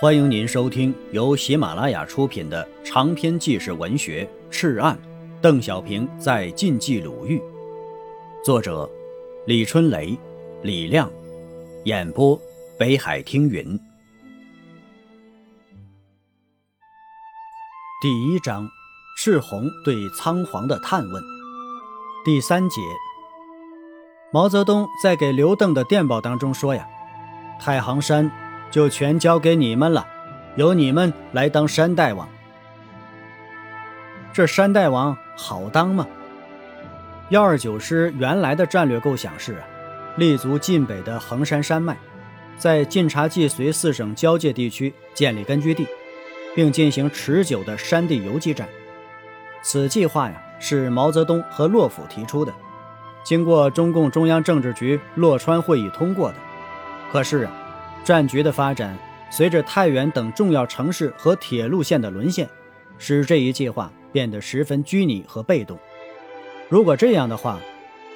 欢迎您收听由喜马拉雅出品的长篇纪实文学《赤案》，邓小平在晋冀鲁豫，作者李春雷、李亮，演播北海听云。第一章：赤红对仓皇的探问。第三节：毛泽东在给刘邓的电报当中说呀，太行山。就全交给你们了，由你们来当山大王。这山大王好当吗？幺二九师原来的战略构想是啊，立足晋北的衡山山脉，在晋察冀绥四省交界地区建立根据地，并进行持久的山地游击战。此计划呀，是毛泽东和洛甫提出的，经过中共中央政治局洛川会议通过的。可是啊。战局的发展，随着太原等重要城市和铁路线的沦陷，使这一计划变得十分拘泥和被动。如果这样的话，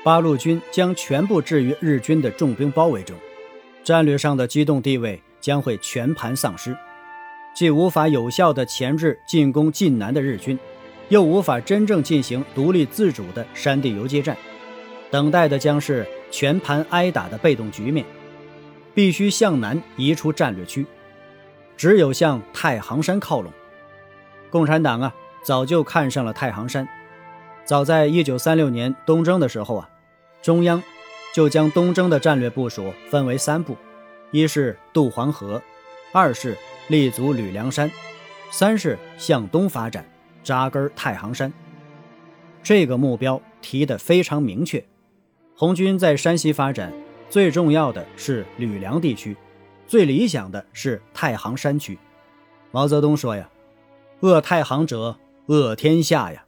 八路军将全部置于日军的重兵包围中，战略上的机动地位将会全盘丧失，既无法有效地钳制进攻晋南的日军，又无法真正进行独立自主的山地游击战，等待的将是全盘挨打的被动局面。必须向南移出战略区，只有向太行山靠拢。共产党啊，早就看上了太行山。早在一九三六年东征的时候啊，中央就将东征的战略部署分为三步：一是渡黄河，二是立足吕梁山，三是向东发展，扎根太行山。这个目标提得非常明确。红军在山西发展。最重要的是吕梁地区，最理想的是太行山区。毛泽东说呀：“扼太行者，扼天下呀！”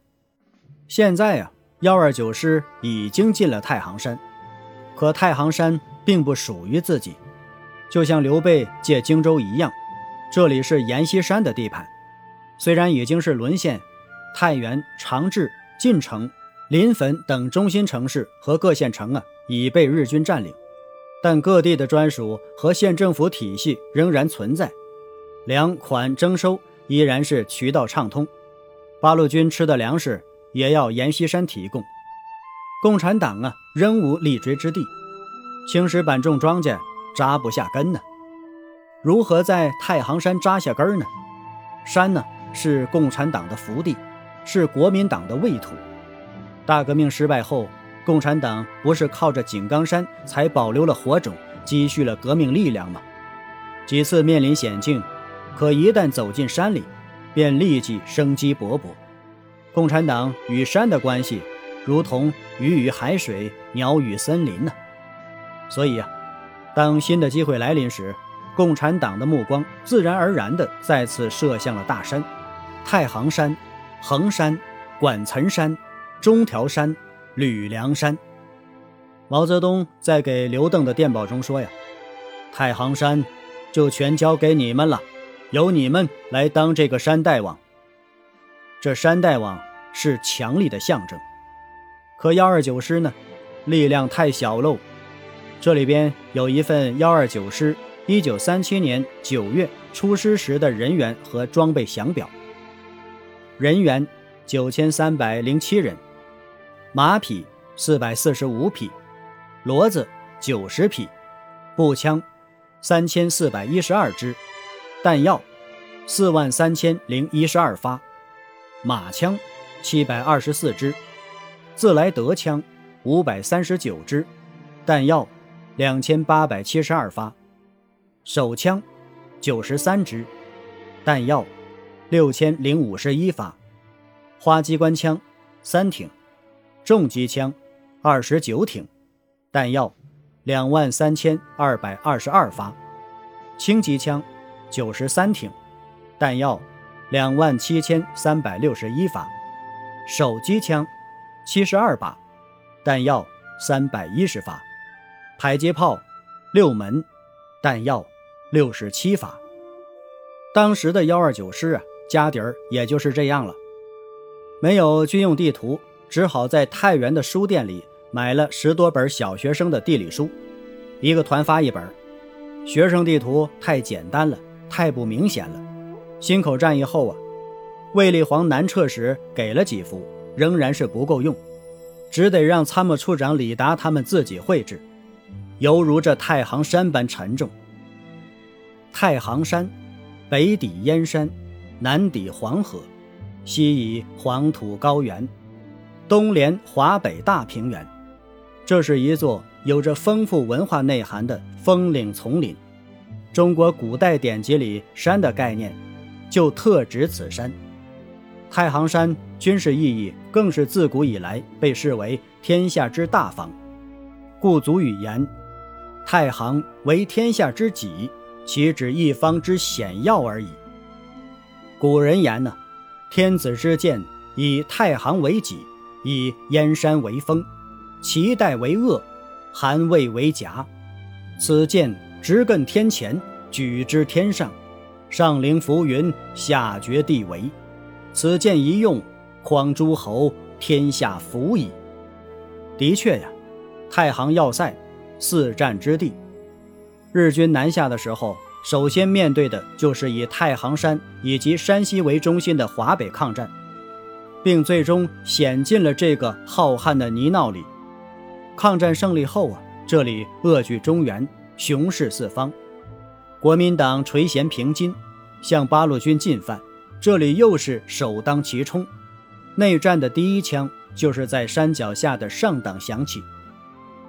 现在呀，幺二九师已经进了太行山，可太行山并不属于自己，就像刘备借荆州一样，这里是阎锡山的地盘。虽然已经是沦陷，太原、长治、晋城、临汾等中心城市和各县城啊，已被日军占领。但各地的专属和县政府体系仍然存在，粮款征收依然是渠道畅通，八路军吃的粮食也要阎锡山提供。共产党啊，仍无立锥之地，青石板种庄稼扎不下根呢。如何在太行山扎下根呢？山呢，是共产党的福地，是国民党的畏土。大革命失败后。共产党不是靠着井冈山才保留了火种，积蓄了革命力量吗？几次面临险境，可一旦走进山里，便立即生机勃勃。共产党与山的关系，如同鱼与海水，鸟与森林呢。所以啊，当新的机会来临时，共产党的目光自然而然地再次射向了大山：太行山、衡山、管岑山、中条山。吕梁山，毛泽东在给刘邓的电报中说：“呀，太行山就全交给你们了，由你们来当这个山大王。这山大王是强力的象征，可幺二九师呢，力量太小喽。这里边有一份幺二九师一九三七年九月出师时的人员和装备详表，人员九千三百零七人。”马匹四百四十五匹，骡子九十匹，步枪三千四百一十二支，弹药四万三千零一十二发，马枪七百二十四支，自来德枪五百三十九支，弹药两千八百七十二发，手枪九十三支，弹药六千零五十一发，花机关枪三挺。重机枪，二十九挺，弹药两万三千二百二十二发；轻机枪，九十三挺，弹药两万七千三百六十一发；手机枪，七十二把，弹药三百一十发；迫击炮六门，弹药六十七发。当时的幺二九师啊，家底儿也就是这样了，没有军用地图。只好在太原的书店里买了十多本小学生的地理书，一个团发一本。学生地图太简单了，太不明显了。忻口战役后啊，卫立煌南撤时给了几幅，仍然是不够用，只得让参谋处长李达他们自己绘制，犹如这太行山般沉重。太行山，北抵燕山，南抵黄河，西倚黄土高原，东连华北大平原。这是一座有着丰富文化内涵的峰岭丛林。中国古代典籍里“山”的概念，就特指此山。太行山军事意义更是自古以来被视为天下之大方，故祖语言：“太行为天下之己。”岂指一方之险要而已。古人言呢：“天子之剑，以太行为己，以燕山为峰，齐代为恶，韩魏为夹。此剑直亘天前，举之天上，上凌浮云，下绝地围。此剑一用，匡诸侯，天下服矣。”的确呀，太行要塞，四战之地。日军南下的时候，首先面对的就是以太行山以及山西为中心的华北抗战，并最终险进了这个浩瀚的泥淖里。抗战胜利后啊，这里扼据中原，雄视四方。国民党垂涎平津，向八路军进犯，这里又是首当其冲。内战的第一枪就是在山脚下的上党响起。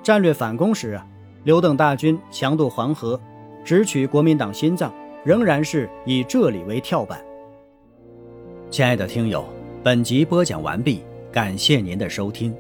战略反攻时啊。刘邓大军强渡黄河，直取国民党心脏，仍然是以这里为跳板。亲爱的听友，本集播讲完毕，感谢您的收听。